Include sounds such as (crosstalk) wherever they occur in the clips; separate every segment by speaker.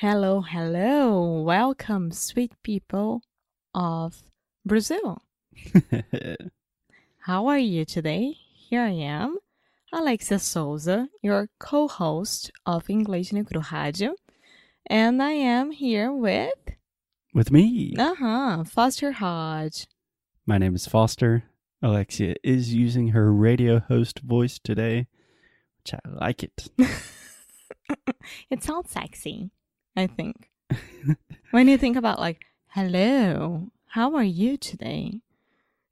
Speaker 1: Hello, hello. Welcome, sweet people of Brazil. (laughs) How are you today? Here I am, Alexia Souza, your co host of English no Cru Rádio. And I am here with,
Speaker 2: With me.
Speaker 1: uh huh, Foster Hodge.
Speaker 2: My name is Foster. Alexia is using her radio host voice today, which I like it. (laughs)
Speaker 1: It sounds sexy, I think. (laughs) when you think about, like, hello, how are you today?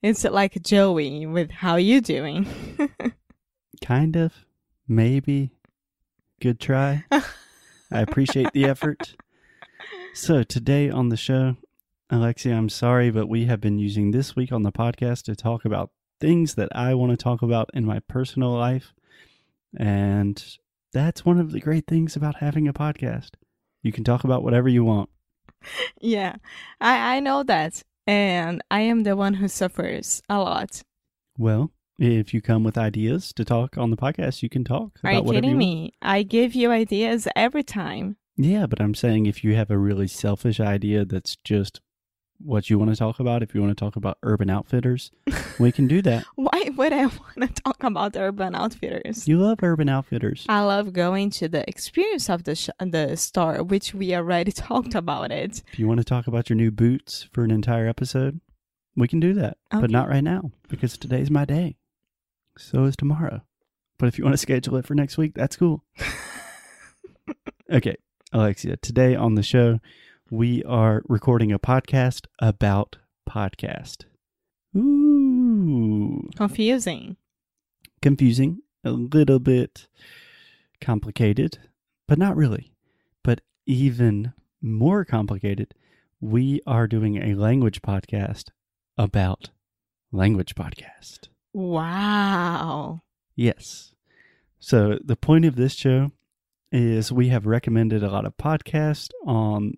Speaker 1: It's like Joey with how you doing. (laughs)
Speaker 2: kind of. Maybe. Good try. I appreciate the effort. So, today on the show, Alexia, I'm sorry, but we have been using this week on the podcast to talk about things that I want to talk about in my personal life. And that's one of the great things about having a podcast. You can talk about whatever you want.
Speaker 1: yeah, I, I know that. And I am the one who suffers a lot.
Speaker 2: Well, if you come with ideas to talk on the podcast, you can talk
Speaker 1: Are you kidding
Speaker 2: you
Speaker 1: me? I give you ideas every time.
Speaker 2: Yeah, but I'm saying if you have a really selfish idea that's just what you want to talk about, if you want to talk about Urban Outfitters, we can do (laughs) that.
Speaker 1: Why would I want to talk about Urban Outfitters?
Speaker 2: You love Urban Outfitters.
Speaker 1: I love going to the experience of the sh- the store, which we already (laughs) talked about it.
Speaker 2: If you want to talk about your new boots for an entire episode, we can do that.
Speaker 1: Okay.
Speaker 2: But not right now because today's my day. So is tomorrow. But if you want to schedule it for next week, that's cool. (laughs) okay, Alexia, today on the show, we are recording a podcast about podcast. Ooh,
Speaker 1: Confusing.
Speaker 2: confusing, a little bit complicated, but not really. But even more complicated, we are doing a language podcast about language podcast.
Speaker 1: Wow.
Speaker 2: Yes. So the point of this show is we have recommended a lot of podcasts on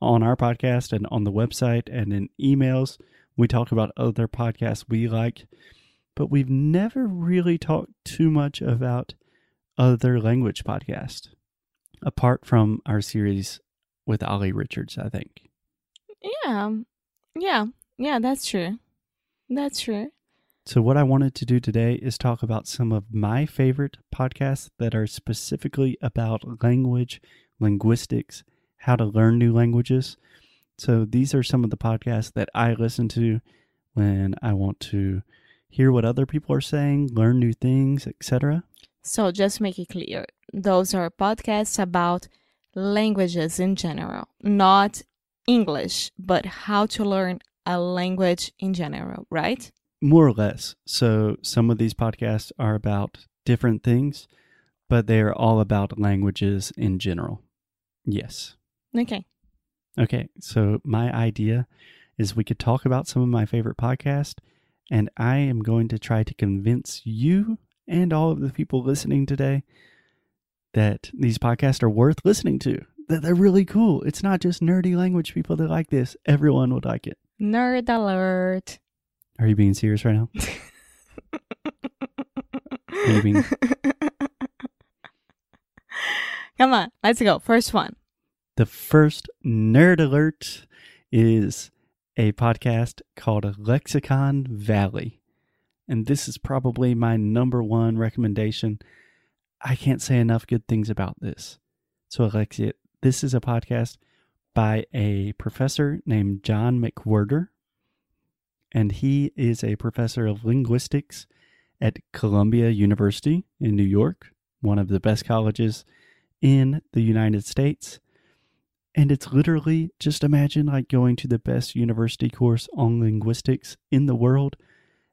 Speaker 2: on our podcast and on the website and in emails. We talk about other podcasts we like, but we've never really talked too much about other language podcasts apart from our series with Ollie Richards, I think.
Speaker 1: Yeah. Yeah. Yeah, that's true. That's true.
Speaker 2: So, what I wanted to do today is talk about some of my favorite podcasts that are specifically about language, linguistics, how to learn new languages. So, these are some of the podcasts that I listen to when I want to hear what other people are saying, learn new things, etc.
Speaker 1: So just make it clear. Those are podcasts about languages in general, not English, but how to learn a language in general, right?
Speaker 2: More or less. So, some of these podcasts are about different things, but they are all about languages in general. Yes.
Speaker 1: Okay.
Speaker 2: Okay, so my idea is we could talk about some of my favorite podcasts, and I am going to try to convince you and all of the people listening today that these podcasts are worth listening to. That they're really cool. It's not just nerdy language people that like this. Everyone would like it.
Speaker 1: Nerd alert.
Speaker 2: Are you being serious right now? Being (laughs)
Speaker 1: Come on, let's go. First one.
Speaker 2: The first nerd alert is a podcast called Lexicon Valley. And this is probably my number one recommendation. I can't say enough good things about this. So, Alexia, this is a podcast by a professor named John McWhorter. And he is a professor of linguistics at Columbia University in New York, one of the best colleges in the United States. And it's literally just imagine like going to the best university course on linguistics in the world,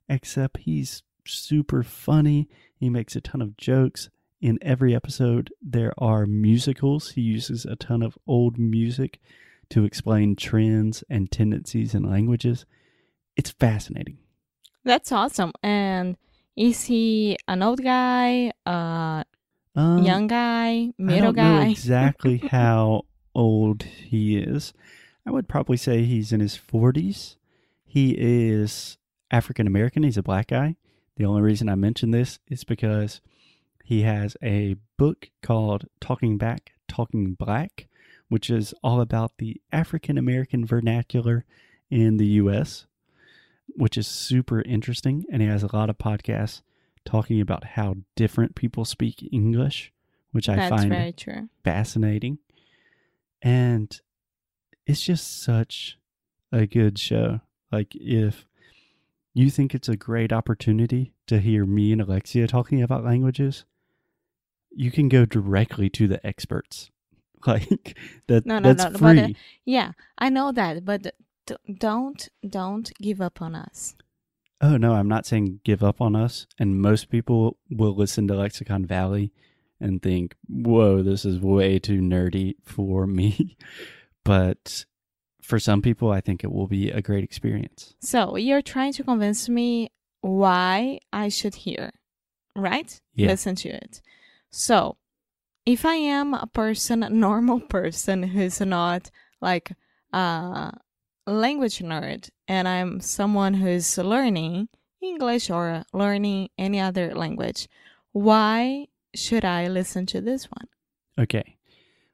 Speaker 2: except he's super funny. He makes a ton of jokes. In every episode, there are musicals. He uses a ton of old music to explain trends and tendencies in languages. It's fascinating.
Speaker 1: That's awesome. And is he an old guy, a
Speaker 2: Um,
Speaker 1: young guy, middle guy?
Speaker 2: exactly (laughs) how old he is. I would probably say he's in his 40s. He is African American. He's a black guy. The only reason I mention this is because he has a book called Talking Back, Talking Black, which is all about the African American vernacular in the US, which is super interesting. And he has a lot of podcasts talking about how different people speak English, which I
Speaker 1: That's
Speaker 2: find fascinating. And it's just such a good show. Like, if you think it's a great opportunity to hear me and Alexia talking about languages, you can go directly to the experts. (laughs) Like that
Speaker 1: No, no,
Speaker 2: that's
Speaker 1: no, but, uh,
Speaker 2: free.
Speaker 1: Yeah, I know that, but don't don't give up on us.
Speaker 2: Oh no, I'm not saying give up on us. And most people will listen to Lexicon Valley and think, "Whoa, this is way too nerdy for (laughs) me." but for some people, I think it will be a great experience.
Speaker 1: So you're trying to convince me why I should hear, right?
Speaker 2: Yeah.
Speaker 1: Listen to it. So if I am a person, a normal (laughs) person who's not like a language nerd, and I'm someone who's learning English or learning any other language, why should I listen to this one?
Speaker 2: Okay.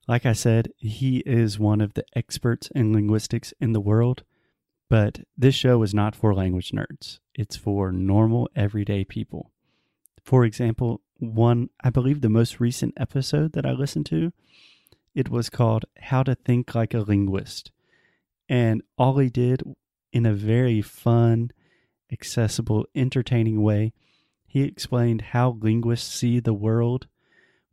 Speaker 2: Like I said, he is one of the experts in linguistics in the world, but this show is not for language nerds. It's for normal, everyday people. For example, one, I believe the most recent episode that I listened to, it was called How to Think Like a Linguist. And all he did in a very fun, accessible, entertaining way, he explained how linguists see the world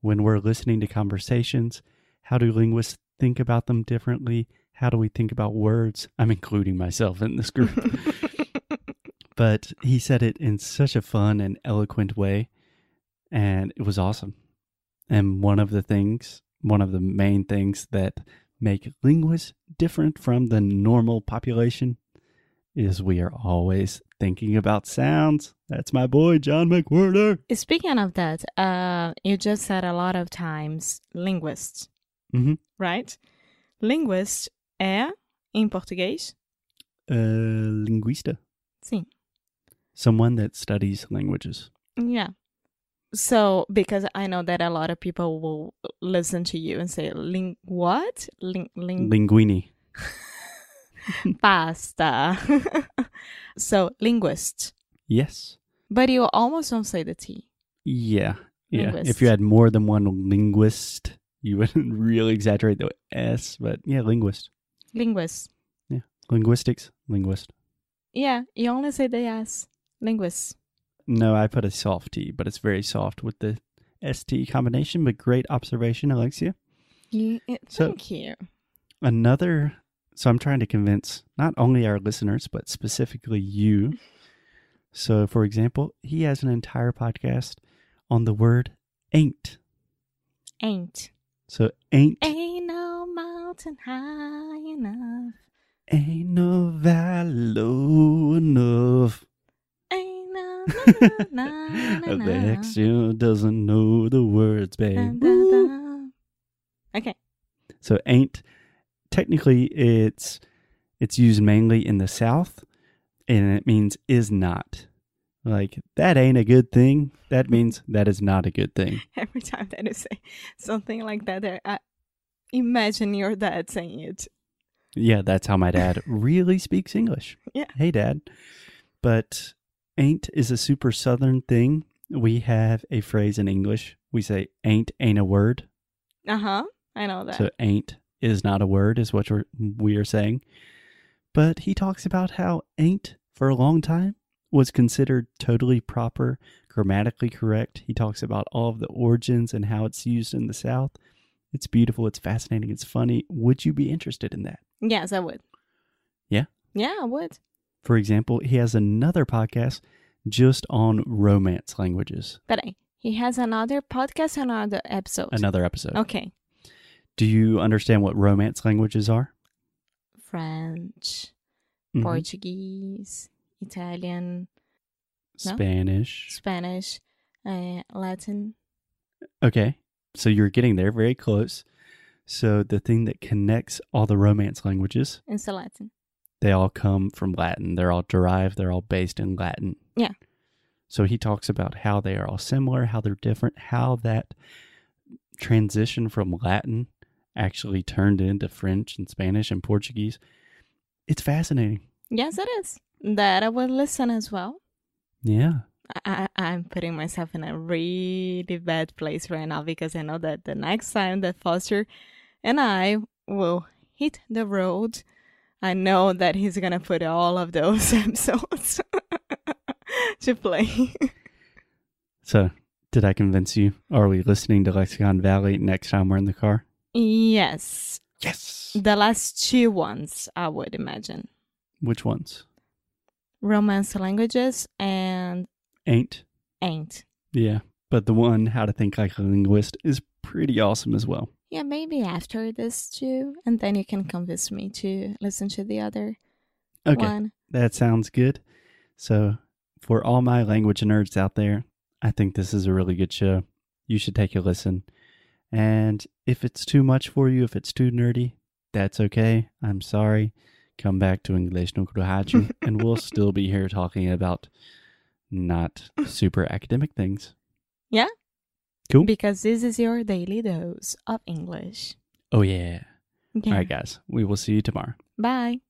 Speaker 2: when we're listening to conversations. How do linguists think about them differently? How do we think about words? I'm including myself in this group. (laughs) but he said it in such a fun and eloquent way, and it was awesome. And one of the things, one of the main things that make linguists different from the normal population is we are always thinking about sounds. That's my boy, John McWhorter.
Speaker 1: Speaking of that, uh, you just said a lot of times linguists,
Speaker 2: Mhm.
Speaker 1: right? Linguist é, em português,
Speaker 2: Uh, linguista.
Speaker 1: sim.
Speaker 2: Someone that studies languages.
Speaker 1: Yeah. So, because I know that a lot of people will listen to you and say, "Ling what? Ling ling
Speaker 2: Linguini. (laughs) (laughs)
Speaker 1: pasta." (laughs) so, linguist.
Speaker 2: Yes.
Speaker 1: But you almost don't say the T.
Speaker 2: Yeah. Yeah.
Speaker 1: Linguist.
Speaker 2: If you had more than one linguist, you (laughs) wouldn't really exaggerate the S, but yeah, linguist.
Speaker 1: Linguist. Yeah.
Speaker 2: Linguistics, linguist.
Speaker 1: Yeah, you only say the S. Linguist.
Speaker 2: No, I put a soft T, but it's very soft with the ST combination, but great observation, Alexia.
Speaker 1: You, eh,
Speaker 2: So-
Speaker 1: thank you.
Speaker 2: Another, so I'm trying to convince not only our listeners, but specifically you. So, for example, he has an entire podcast on the word ain't.
Speaker 1: Ain't.
Speaker 2: So, ain't,
Speaker 1: Ain't no mountain high enough.
Speaker 2: ain't no valley low enough.
Speaker 1: Ain't no na, na, na, na, na.
Speaker 2: Alexia doesn't know the words, babe.
Speaker 1: Dun, dun, dun. Okay.
Speaker 2: So ain't technically it's it's used mainly in the South and it means is not. Like that ain't a good thing. That means that is not a good thing. (laughs)
Speaker 1: Every time that you say something like that, I imagine your dad saying it.
Speaker 2: Yeah, that's how my dad (laughs) really speaks English.
Speaker 1: Yeah.
Speaker 2: Hey dad. But ain't is a super southern thing. We have a phrase in English. We say ain't ain't a word.
Speaker 1: Uh huh. I know that.
Speaker 2: So ain't is not a word is what we're, we are saying. But he talks about how ain't for a long time was considered totally proper, grammatically correct. He talks about all of the origins and how it's used in the South. It's beautiful, it's fascinating, it's funny. Would you be interested in that?
Speaker 1: yes, I would.
Speaker 2: Yeah?
Speaker 1: Yeah, I would.
Speaker 2: For example, he has another podcast just on romance languages.
Speaker 1: Peraí. He has another podcast, another episode.
Speaker 2: Another episode.
Speaker 1: Okay.
Speaker 2: Do you understand what romance languages are?
Speaker 1: French,
Speaker 2: Mhm.
Speaker 1: Portuguese, Italian, No?
Speaker 2: Spanish.
Speaker 1: Spanish, uh, Latin.
Speaker 2: Okay. So you're getting there very close. So the thing that connects all the romance languages,
Speaker 1: is Latin.
Speaker 2: they all come from Latin. They're all derived, they're all based in Latin.
Speaker 1: Yeah.
Speaker 2: So he talks about how they are all similar, how they're different, how that transition from Latin actually turned into French and Spanish and Portuguese. It's fascinating.
Speaker 1: Yes, it is. That I will listen as well.
Speaker 2: Yeah.
Speaker 1: I, I'm putting myself in a really bad place right now because I know that the next time that Foster and I will hit the road, I know that he's gonna put all of those (laughs) episodes (laughs) to play.
Speaker 2: So, did I convince you? Are we listening to Lexicon Valley next time we're in the car?
Speaker 1: Yes,
Speaker 2: Yes.
Speaker 1: the last two ones I would imagine
Speaker 2: Which ones?
Speaker 1: romance languages and
Speaker 2: Ain't.
Speaker 1: ain't.
Speaker 2: Yeah. But the one, How to Think Like a Linguist, is pretty awesome as well.
Speaker 1: Yeah, maybe after this two, and then you can convince me to listen to the other
Speaker 2: Okay.
Speaker 1: one.
Speaker 2: That sounds good. So, for all my language nerds out there, I think this is a really good show. You should take a listen. And if it's too much for you, if it's too nerdy, that's okay. I'm sorry. Come back to English no Rádio, (laughs) and we'll still be here talking about not super academic things.
Speaker 1: Yeah.
Speaker 2: Cool.
Speaker 1: Because this is your daily dose of English.
Speaker 2: Oh, yeah.
Speaker 1: Yeah.
Speaker 2: All right, guys. We will see you tomorrow.
Speaker 1: Bye.